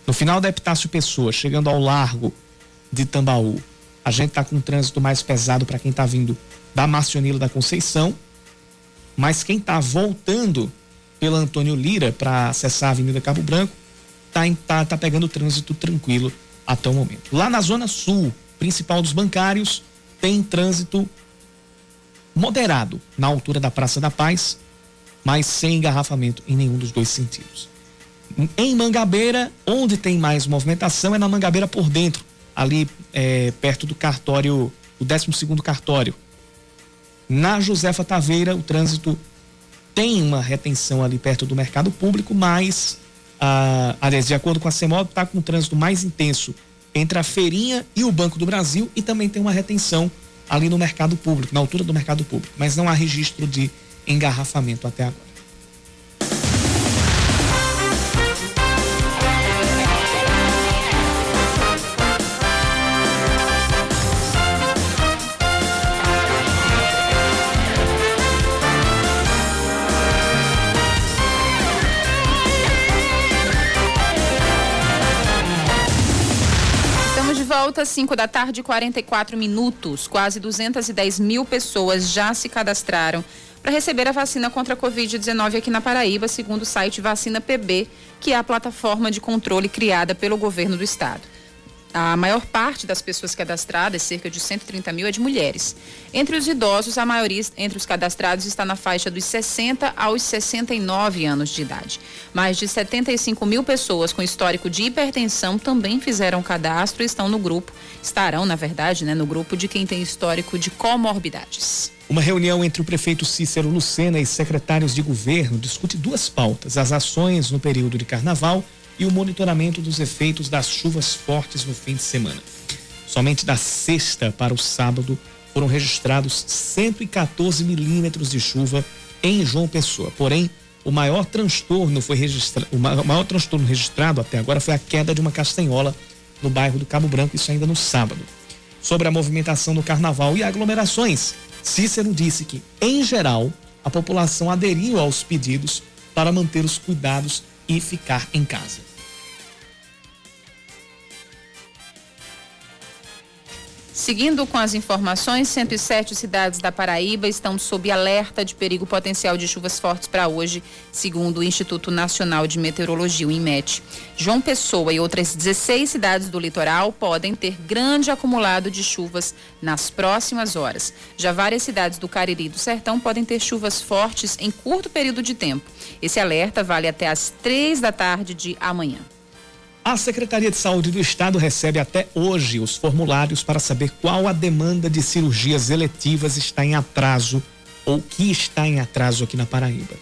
no final da Epitácio Pessoa, chegando ao largo de Tambaú, A gente está com trânsito mais pesado para quem está vindo da Marcionila da Conceição, mas quem está voltando pela Antônio Lira para acessar a Avenida Cabo Branco está tá, tá pegando trânsito tranquilo até o momento. Lá na Zona Sul, principal dos bancários, tem trânsito moderado na altura da Praça da Paz, mas sem engarrafamento em nenhum dos dois sentidos. Em Mangabeira, onde tem mais movimentação é na Mangabeira por dentro, ali é, perto do cartório, o 12 cartório. Na Josefa Taveira, o trânsito tem uma retenção ali perto do mercado público, mas, ah, aliás, de acordo com a CEMOB, está com um trânsito mais intenso entre a Feirinha e o Banco do Brasil e também tem uma retenção ali no mercado público, na altura do mercado público, mas não há registro de engarrafamento até agora. Volta, 5 da tarde, 44 minutos. Quase 210 mil pessoas já se cadastraram para receber a vacina contra a Covid-19 aqui na Paraíba, segundo o site Vacina PB, que é a plataforma de controle criada pelo governo do estado. A maior parte das pessoas cadastradas, cerca de 130 mil, é de mulheres. Entre os idosos, a maioria entre os cadastrados está na faixa dos 60 aos 69 anos de idade. Mais de 75 mil pessoas com histórico de hipertensão também fizeram cadastro e estão no grupo, estarão, na verdade, né, no grupo de quem tem histórico de comorbidades. Uma reunião entre o prefeito Cícero Lucena e secretários de governo discute duas pautas: as ações no período de carnaval e o monitoramento dos efeitos das chuvas fortes no fim de semana. Somente da sexta para o sábado foram registrados 114 milímetros de chuva em João Pessoa. Porém, o maior transtorno foi registrado, o maior transtorno registrado até agora foi a queda de uma castanhola no bairro do Cabo Branco, isso ainda no sábado. Sobre a movimentação do carnaval e aglomerações, Cícero disse que, em geral, a população aderiu aos pedidos para manter os cuidados e ficar em casa. Seguindo com as informações, 107 cidades da Paraíba estão sob alerta de perigo potencial de chuvas fortes para hoje, segundo o Instituto Nacional de Meteorologia, o INMET. João Pessoa e outras 16 cidades do litoral podem ter grande acumulado de chuvas nas próximas horas. Já várias cidades do Cariri e do Sertão podem ter chuvas fortes em curto período de tempo. Esse alerta vale até às três da tarde de amanhã. A Secretaria de Saúde do Estado recebe até hoje os formulários para saber qual a demanda de cirurgias eletivas está em atraso ou que está em atraso aqui na Paraíba.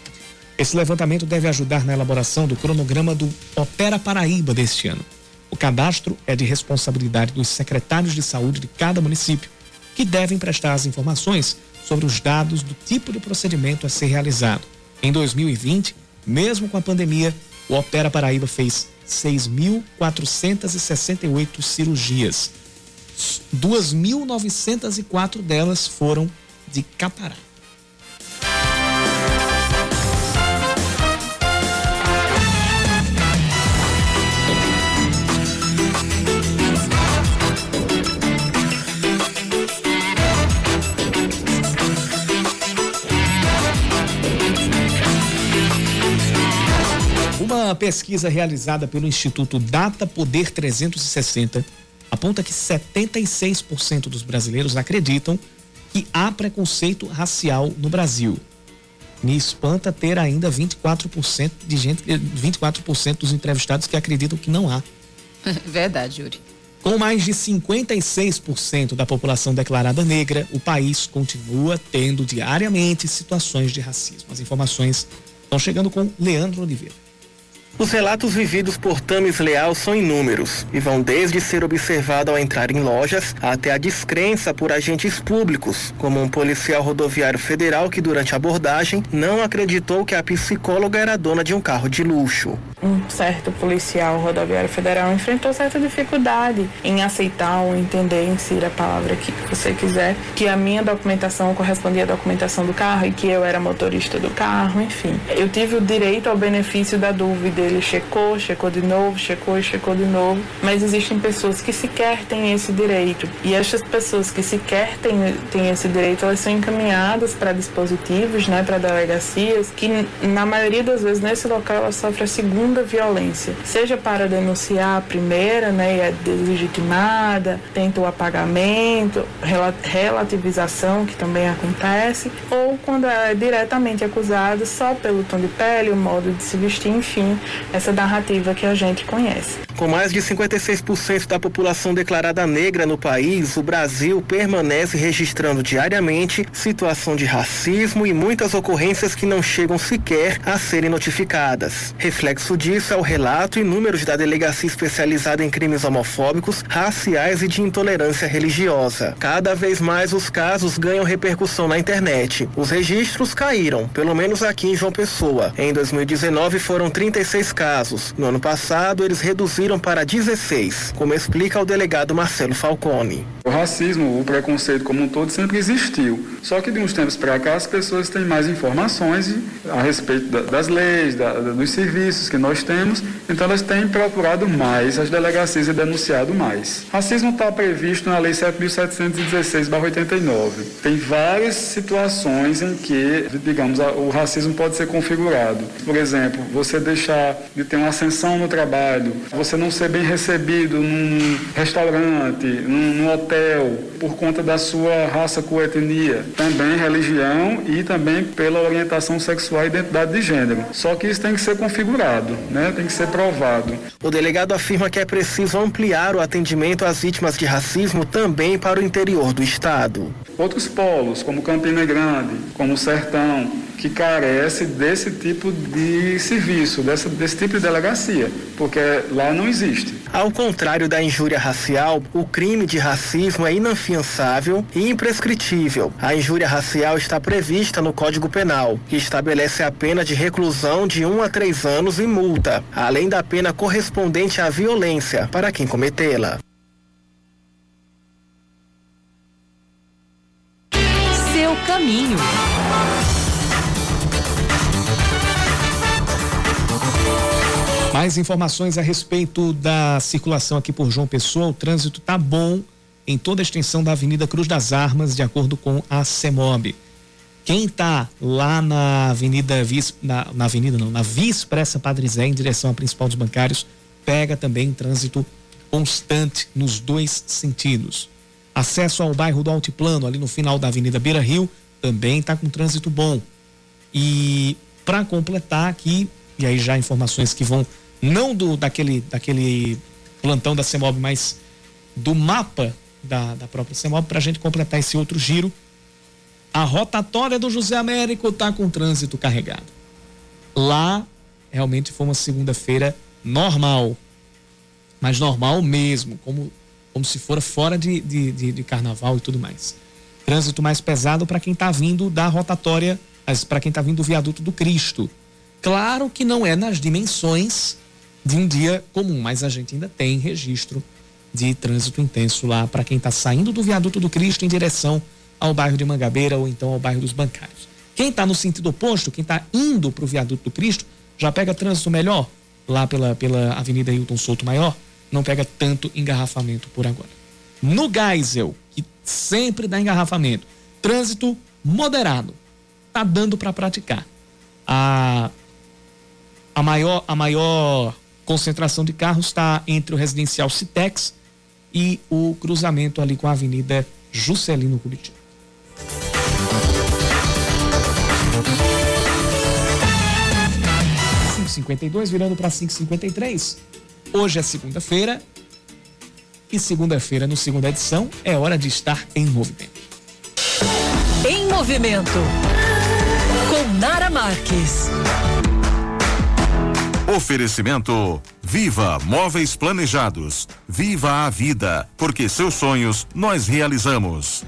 Esse levantamento deve ajudar na elaboração do cronograma do Opera Paraíba deste ano. O cadastro é de responsabilidade dos secretários de saúde de cada município, que devem prestar as informações sobre os dados do tipo de procedimento a ser realizado. Em 2020, mesmo com a pandemia, o Opera Paraíba fez 6.468 cirurgias. 2.904 delas foram de catarata. Uma pesquisa realizada pelo Instituto Data Poder 360 aponta que 76% dos brasileiros acreditam que há preconceito racial no Brasil. Me espanta ter ainda 24% de gente, 24% dos entrevistados que acreditam que não há. (laughs) Verdade, Yuri. Com mais de 56% da população declarada negra, o país continua tendo diariamente situações de racismo. As informações estão chegando com Leandro Oliveira. Os relatos vividos por Tamis Leal são inúmeros e vão desde ser observado ao entrar em lojas até a descrença por agentes públicos, como um policial rodoviário federal que durante a abordagem não acreditou que a psicóloga era dona de um carro de luxo. um certo policial rodoviário federal enfrentou certa dificuldade em aceitar ou entender, insira a palavra que você quiser, que a minha documentação correspondia à documentação do carro e que eu era motorista do carro, enfim. Eu tive o direito ao benefício da dúvida. Ele checou, checou de novo, checou e checou de novo, mas existem pessoas que sequer têm esse direito. E essas pessoas que sequer têm, têm esse direito, elas são encaminhadas para dispositivos, né, para delegacias, que na maioria das vezes nesse local ela sofre a segunda violência, seja para denunciar a primeira, né, e é deslegitimada, tenta o apagamento, relativização, que também acontece, ou quando é diretamente acusada só pelo tom de pele, o modo de se vestir, enfim, essa narrativa que a gente conhece. Com mais de 56% da população declarada negra no país, o Brasil permanece registrando diariamente situação de racismo e muitas ocorrências que não chegam sequer a serem notificadas. Reflexo disso é o relato e números da Delegacia Especializada em Crimes Homofóbicos, Raciais e de Intolerância Religiosa. Cada vez mais os casos ganham repercussão na internet. Os registros caíram, pelo menos aqui em João Pessoa. Em 2019 foram 36 casos. No ano passado, eles reduziram para 16, como explica o delegado Marcelo Falcone. O racismo, o preconceito como um todo sempre existiu. Só que de uns tempos para cá as pessoas têm mais informações a respeito das leis, da, dos serviços que nós temos, então elas têm procurado mais as delegacias e denunciado mais. Racismo está previsto na Lei 7.716/89. Tem várias situações em que, digamos, o racismo pode ser configurado. Por exemplo, você deixar de ter uma ascensão no trabalho, você não ser bem recebido num restaurante, num, num hotel, por conta da sua raça, cor, etnia, também religião e também pela orientação sexual e identidade de gênero. Só que isso tem que ser configurado, né? Tem que ser provado. O delegado afirma que é preciso ampliar o atendimento às vítimas de racismo também para o interior do estado. Outros polos, como Campina Grande, como Sertão, que carece desse tipo de serviço, dessa, desse tipo de delegacia, porque lá não existe. Ao contrário da injúria racial, o crime de racismo é inafiançável e imprescritível. A injúria racial está prevista no Código Penal, que estabelece a pena de reclusão de um a três anos e multa, além da pena correspondente à violência para quem cometê-la. Seu caminho. Mais informações a respeito da circulação aqui por João Pessoa. O trânsito tá bom em toda a extensão da Avenida Cruz das Armas, de acordo com a CEMOB. Quem tá lá na Avenida Vis, na, na Avenida não, na Via Expressa Padre Zé, em direção à principal dos bancários, pega também trânsito constante nos dois sentidos. Acesso ao bairro do Altiplano, ali no final da Avenida Beira Rio, também está com trânsito bom. E para completar aqui, e aí já informações que vão não do daquele, daquele plantão da CEMOB, mas do mapa da, da própria CEMOB, para a gente completar esse outro giro. A rotatória do José Américo está com trânsito carregado. Lá, realmente foi uma segunda-feira normal. Mas normal mesmo, como, como se for fora de, de, de, de carnaval e tudo mais. Trânsito mais pesado para quem está vindo da rotatória, para quem está vindo do viaduto do Cristo. Claro que não é nas dimensões de um dia comum, mas a gente ainda tem registro de trânsito intenso lá para quem está saindo do viaduto do Cristo em direção ao bairro de Mangabeira ou então ao bairro dos Bancários. Quem está no sentido oposto, quem está indo para o viaduto do Cristo, já pega trânsito melhor lá pela, pela Avenida Hilton Souto Maior, não pega tanto engarrafamento por agora. No Geisel, que sempre dá engarrafamento, trânsito moderado, tá dando para praticar. A, a maior, a maior concentração de carros está entre o residencial Citex e o cruzamento ali com a Avenida Juscelino Kubitschek. dois virando para 5:53. Hoje é segunda-feira e segunda-feira no segunda edição é hora de estar em movimento. Em movimento com Nara Marques. Oferecimento Viva Móveis Planejados. Viva a vida, porque seus sonhos nós realizamos.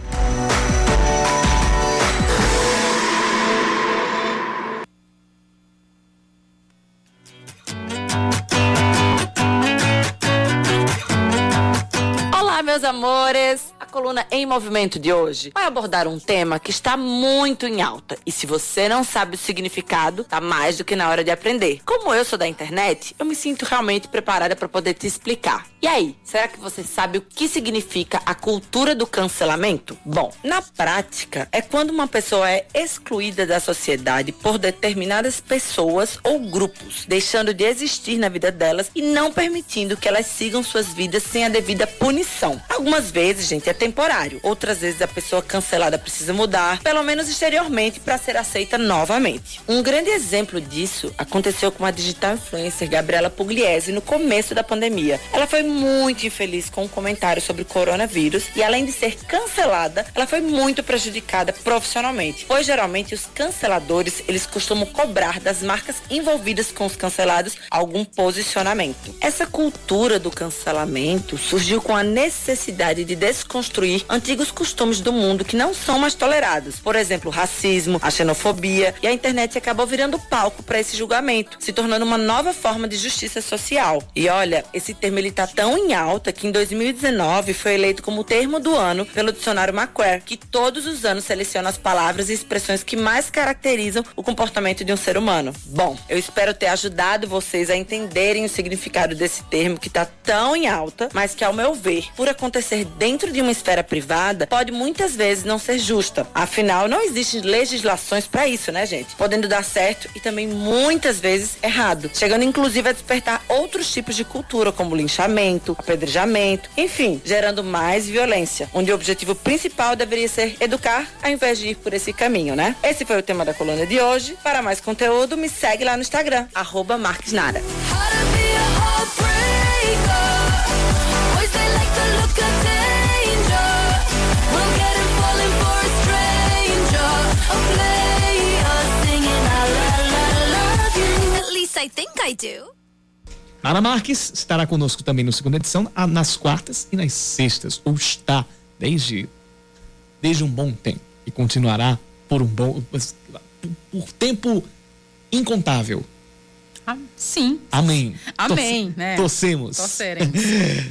Olá, meus amores. Coluna Em Movimento de hoje vai abordar um tema que está muito em alta. E se você não sabe o significado, tá mais do que na hora de aprender. Como eu sou da internet, eu me sinto realmente preparada para poder te explicar. E aí, será que você sabe o que significa a cultura do cancelamento? Bom, na prática, é quando uma pessoa é excluída da sociedade por determinadas pessoas ou grupos, deixando de existir na vida delas e não permitindo que elas sigam suas vidas sem a devida punição. Algumas vezes, gente, é temporário. Outras vezes a pessoa cancelada precisa mudar, pelo menos exteriormente, para ser aceita novamente. Um grande exemplo disso aconteceu com a digital influencer Gabriela Pugliese no começo da pandemia. Ela foi muito infeliz com um comentário sobre o coronavírus e além de ser cancelada, ela foi muito prejudicada profissionalmente, pois geralmente os canceladores, eles costumam cobrar das marcas envolvidas com os cancelados algum posicionamento. Essa cultura do cancelamento surgiu com a necessidade de desconstruir antigos costumes do mundo que não são mais tolerados. Por exemplo, o racismo, a xenofobia e a internet acabou virando palco para esse julgamento, se tornando uma nova forma de justiça social. E olha, esse termo ele tá tão em alta que em 2019 foi eleito como termo do ano pelo dicionário Macquarie, que todos os anos seleciona as palavras e expressões que mais caracterizam o comportamento de um ser humano. Bom, eu espero ter ajudado vocês a entenderem o significado desse termo que está tão em alta, mas que ao meu ver, por acontecer dentro de uma esfera privada, pode muitas vezes não ser justa. Afinal, não existem legislações para isso, né, gente? Podendo dar certo e também muitas vezes errado, chegando inclusive a despertar outros tipos de cultura como linchamento apedrejamento, enfim, gerando mais violência, onde o objetivo principal deveria ser educar ao invés de ir por esse caminho, né? Esse foi o tema da coluna de hoje. Para mais conteúdo, me segue lá no Instagram, arroba Marques Nara. I think I do. Nara Marques estará conosco também no segunda edição, nas quartas e nas sextas, ou está desde, desde um bom tempo e continuará por um bom por tempo incontável. Ah, sim. Amém. Amém, Torce, né? Torcemos. Torceremos.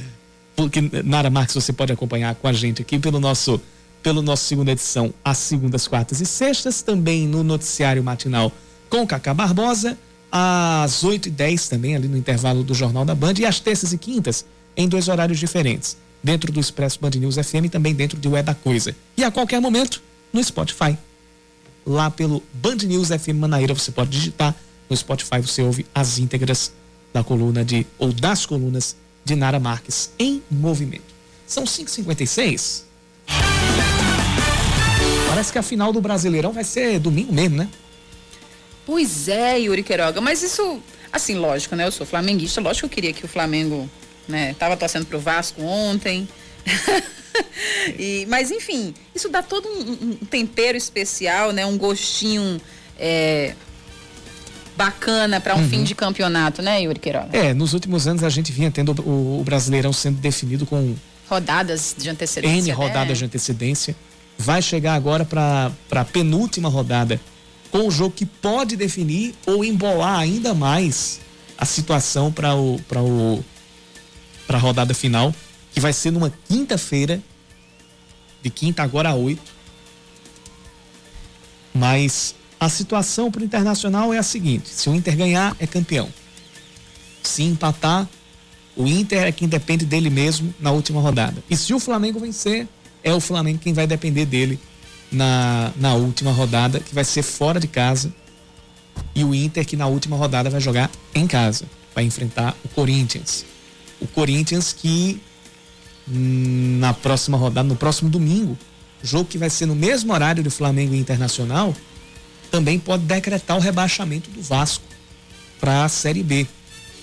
(laughs) Porque Nara Marques você pode acompanhar com a gente aqui pelo nosso pelo nosso segunda edição às segundas, quartas e sextas, também no noticiário matinal com Cacá Barbosa às 8h10 também, ali no intervalo do Jornal da Band, e às terças e quintas, em dois horários diferentes. Dentro do Expresso Band News FM e também dentro do É da Coisa. E a qualquer momento, no Spotify. Lá pelo Band News FM Manaíra, você pode digitar. No Spotify você ouve as íntegras da coluna de, ou das colunas de Nara Marques em movimento. São 5h56. Parece que a final do Brasileirão vai ser domingo mesmo, né? Pois é, Yuri Queiroga, mas isso, assim, lógico, né? Eu sou flamenguista, lógico que eu queria que o Flamengo, né, tava torcendo pro Vasco ontem. (laughs) e, mas enfim, isso dá todo um, um tempero especial, né? Um gostinho é, bacana para um uhum. fim de campeonato, né, Yuri Queiroga? É, nos últimos anos a gente vinha tendo o, o Brasileirão sendo definido com rodadas de antecedência. N né? rodadas de antecedência. Vai chegar agora para a penúltima rodada com o jogo que pode definir ou embolar ainda mais a situação para o para o para a rodada final, que vai ser numa quinta-feira, de quinta agora a oito. Mas a situação para o Internacional é a seguinte: se o Inter ganhar, é campeão. Se empatar, o Inter é quem depende dele mesmo na última rodada. E se o Flamengo vencer, é o Flamengo quem vai depender dele na, na última rodada, que vai ser fora de casa. E o Inter, que na última rodada vai jogar em casa, vai enfrentar o Corinthians. O Corinthians que hum, na próxima rodada, no próximo domingo, jogo que vai ser no mesmo horário do Flamengo e Internacional, também pode decretar o rebaixamento do Vasco para a Série B.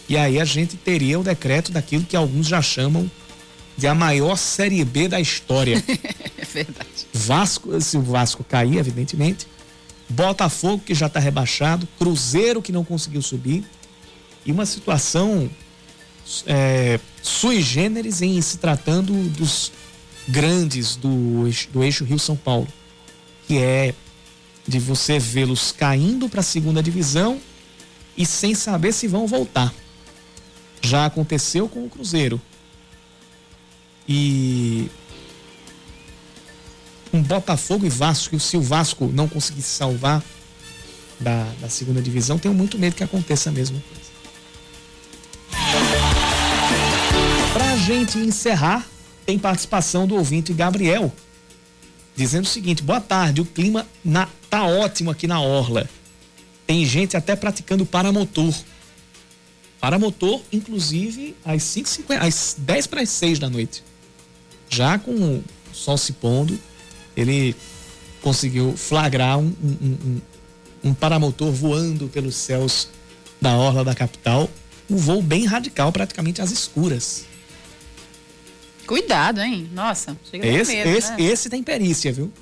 E aí a gente teria o decreto daquilo que alguns já chamam de a maior Série B da história. (laughs) é verdade. Vasco, se o Vasco cair, evidentemente. Botafogo, que já está rebaixado. Cruzeiro, que não conseguiu subir. E uma situação é, sui generis em se tratando dos grandes do, do eixo Rio-São Paulo. Que é de você vê-los caindo para a segunda divisão e sem saber se vão voltar. Já aconteceu com o Cruzeiro E um Botafogo e Vasco, se o Vasco não conseguisse salvar da, da segunda divisão, tenho muito medo que aconteça a mesma coisa. Pra gente encerrar, tem participação do ouvinte Gabriel, dizendo o seguinte: boa tarde, o clima na, tá ótimo aqui na Orla. Tem gente até praticando paramotor. Paramotor, inclusive, às, 5, às 10 para as 6 da noite. Já com o sol se pondo, ele conseguiu flagrar um, um, um, um paramotor voando pelos céus da orla da capital. Um voo bem radical, praticamente às escuras. Cuidado, hein? Nossa, chega esse, medo, esse, né? esse tem perícia, viu? (laughs)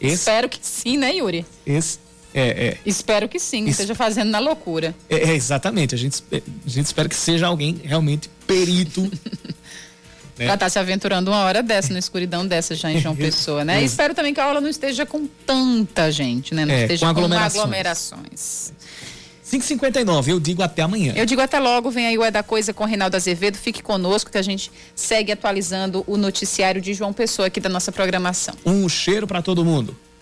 Esse, Espero que sim, né, Yuri? Esse, é, é. Espero que sim, que esteja fazendo na loucura. É, é, exatamente. A gente, a gente espera que seja alguém realmente perito. (laughs) né? Pra estar tá se aventurando uma hora dessa, na escuridão dessa já em João Pessoa, né? E espero também que a aula não esteja com tanta gente, né? Não É, esteja com com aglomerações. aglomerações. 5h59, eu digo até amanhã. Eu digo até logo, vem aí o É da Coisa com Reinaldo Azevedo. Fique conosco que a gente segue atualizando o noticiário de João Pessoa aqui da nossa programação. Um cheiro para todo mundo.